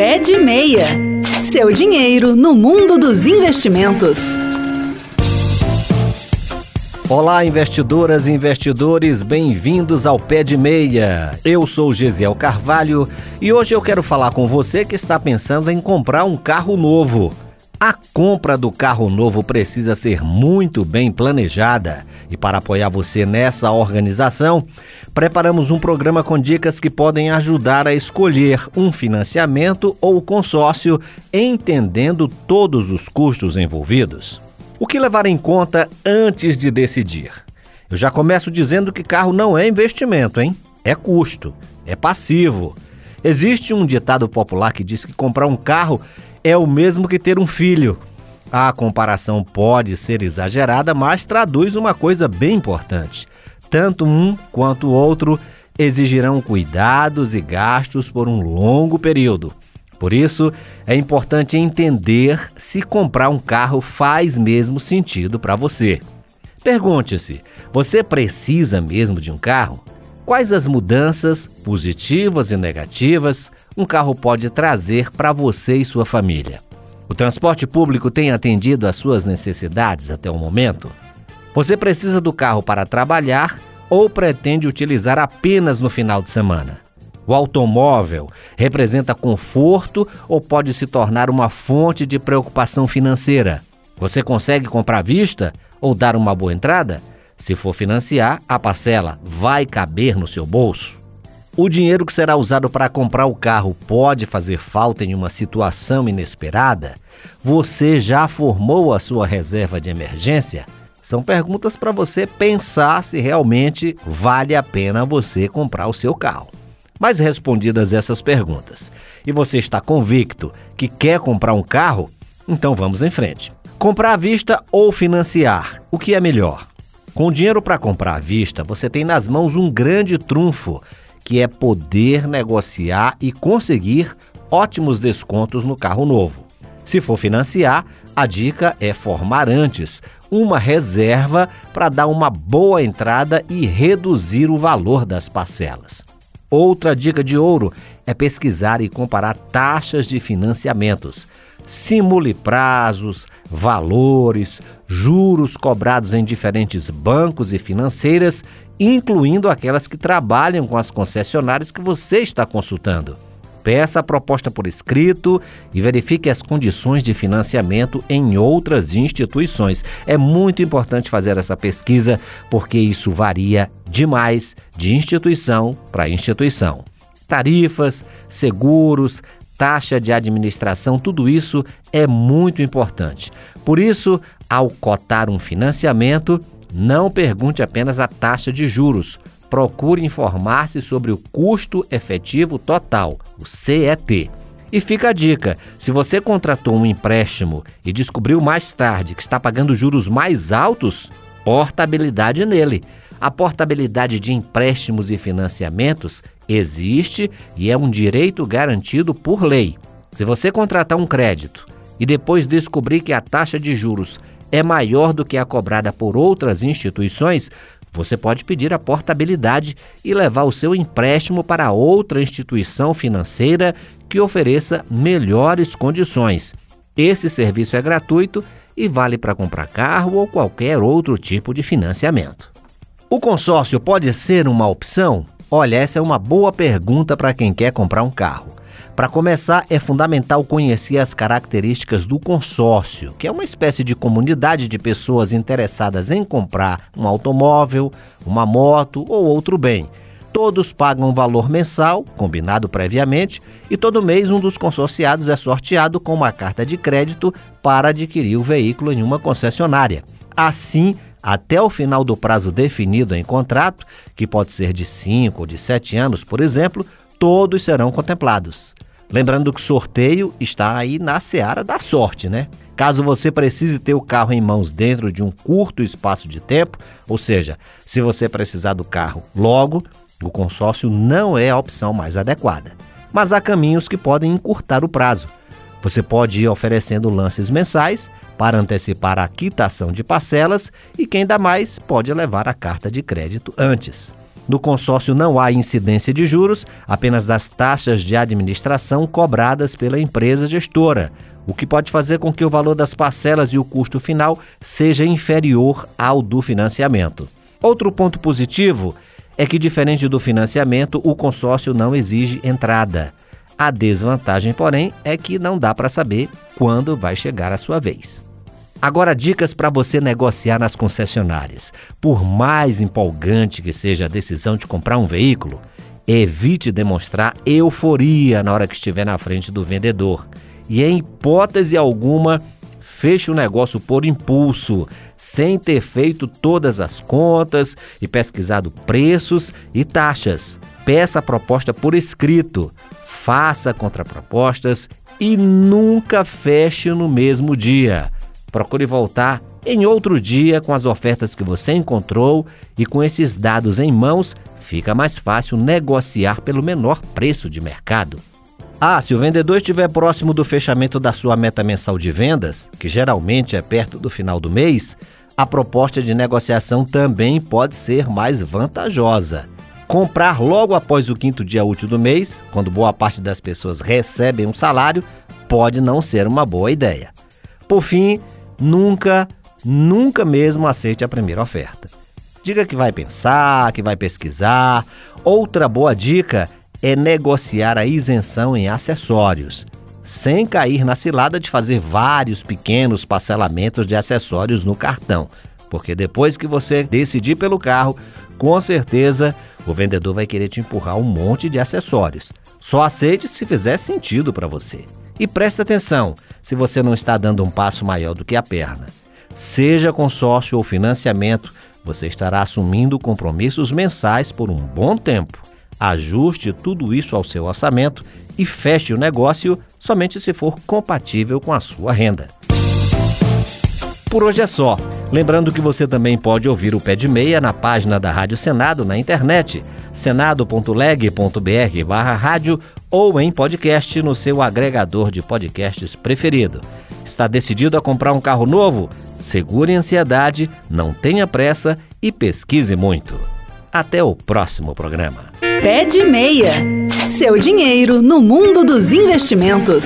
Pé de Meia. Seu dinheiro no mundo dos investimentos. Olá, investidoras e investidores, bem-vindos ao Pé de Meia. Eu sou Gesiel Carvalho e hoje eu quero falar com você que está pensando em comprar um carro novo. A compra do carro novo precisa ser muito bem planejada. E para apoiar você nessa organização, preparamos um programa com dicas que podem ajudar a escolher um financiamento ou consórcio, entendendo todos os custos envolvidos. O que levar em conta antes de decidir? Eu já começo dizendo que carro não é investimento, hein? É custo, é passivo. Existe um ditado popular que diz que comprar um carro é o mesmo que ter um filho. A comparação pode ser exagerada, mas traduz uma coisa bem importante. Tanto um quanto o outro exigirão cuidados e gastos por um longo período. Por isso, é importante entender se comprar um carro faz mesmo sentido para você. Pergunte-se: você precisa mesmo de um carro? Quais as mudanças, positivas e negativas, um carro pode trazer para você e sua família? O transporte público tem atendido às suas necessidades até o momento? Você precisa do carro para trabalhar ou pretende utilizar apenas no final de semana? O automóvel representa conforto ou pode se tornar uma fonte de preocupação financeira? Você consegue comprar à vista ou dar uma boa entrada? Se for financiar, a parcela vai caber no seu bolso? O dinheiro que será usado para comprar o carro pode fazer falta em uma situação inesperada? Você já formou a sua reserva de emergência? São perguntas para você pensar se realmente vale a pena você comprar o seu carro. Mas respondidas essas perguntas, e você está convicto que quer comprar um carro, então vamos em frente. Comprar à vista ou financiar? O que é melhor? Com dinheiro para comprar à vista, você tem nas mãos um grande trunfo, que é poder negociar e conseguir ótimos descontos no carro novo. Se for financiar, a dica é formar antes uma reserva para dar uma boa entrada e reduzir o valor das parcelas. Outra dica de ouro é pesquisar e comparar taxas de financiamentos. Simule prazos, valores, juros cobrados em diferentes bancos e financeiras, incluindo aquelas que trabalham com as concessionárias que você está consultando. Peça a proposta por escrito e verifique as condições de financiamento em outras instituições. É muito importante fazer essa pesquisa porque isso varia demais de instituição para instituição. Tarifas, seguros, taxa de administração, tudo isso é muito importante. Por isso, ao cotar um financiamento, não pergunte apenas a taxa de juros procure informar-se sobre o custo efetivo total, o CET. E fica a dica: se você contratou um empréstimo e descobriu mais tarde que está pagando juros mais altos, portabilidade nele. A portabilidade de empréstimos e financiamentos existe e é um direito garantido por lei. Se você contratar um crédito e depois descobrir que a taxa de juros é maior do que a cobrada por outras instituições, você pode pedir a portabilidade e levar o seu empréstimo para outra instituição financeira que ofereça melhores condições. Esse serviço é gratuito e vale para comprar carro ou qualquer outro tipo de financiamento. O consórcio pode ser uma opção? Olha, essa é uma boa pergunta para quem quer comprar um carro. Para começar, é fundamental conhecer as características do consórcio, que é uma espécie de comunidade de pessoas interessadas em comprar um automóvel, uma moto ou outro bem. Todos pagam um valor mensal, combinado previamente, e todo mês um dos consorciados é sorteado com uma carta de crédito para adquirir o veículo em uma concessionária. Assim, até o final do prazo definido em contrato, que pode ser de 5 ou de 7 anos, por exemplo, todos serão contemplados. Lembrando que sorteio está aí na seara da sorte, né? Caso você precise ter o carro em mãos dentro de um curto espaço de tempo, ou seja, se você precisar do carro logo, o consórcio não é a opção mais adequada. Mas há caminhos que podem encurtar o prazo. Você pode ir oferecendo lances mensais para antecipar a quitação de parcelas e quem dá mais pode levar a carta de crédito antes. No consórcio não há incidência de juros, apenas das taxas de administração cobradas pela empresa gestora, o que pode fazer com que o valor das parcelas e o custo final seja inferior ao do financiamento. Outro ponto positivo é que, diferente do financiamento, o consórcio não exige entrada. A desvantagem, porém, é que não dá para saber quando vai chegar a sua vez. Agora, dicas para você negociar nas concessionárias. Por mais empolgante que seja a decisão de comprar um veículo, evite demonstrar euforia na hora que estiver na frente do vendedor. E, em hipótese alguma, feche o negócio por impulso, sem ter feito todas as contas e pesquisado preços e taxas. Peça a proposta por escrito, faça contrapropostas e nunca feche no mesmo dia. Procure voltar em outro dia com as ofertas que você encontrou e com esses dados em mãos, fica mais fácil negociar pelo menor preço de mercado. Ah, se o vendedor estiver próximo do fechamento da sua meta mensal de vendas, que geralmente é perto do final do mês, a proposta de negociação também pode ser mais vantajosa. Comprar logo após o quinto dia útil do mês, quando boa parte das pessoas recebem um salário, pode não ser uma boa ideia. Por fim, nunca, nunca mesmo aceite a primeira oferta. Diga que vai pensar, que vai pesquisar. Outra boa dica é negociar a isenção em acessórios, sem cair na cilada de fazer vários pequenos parcelamentos de acessórios no cartão, porque depois que você decidir pelo carro, com certeza o vendedor vai querer te empurrar um monte de acessórios. Só aceite se fizer sentido para você. E preste atenção se você não está dando um passo maior do que a perna. Seja consórcio ou financiamento, você estará assumindo compromissos mensais por um bom tempo. Ajuste tudo isso ao seu orçamento e feche o negócio somente se for compatível com a sua renda. Por hoje é só. Lembrando que você também pode ouvir o Pé de Meia na página da Rádio Senado na internet, senado.leg.br barra rádio ou em podcast no seu agregador de podcasts preferido. Está decidido a comprar um carro novo? Segure a ansiedade, não tenha pressa e pesquise muito. Até o próximo programa. Pé de Meia. Seu dinheiro no mundo dos investimentos.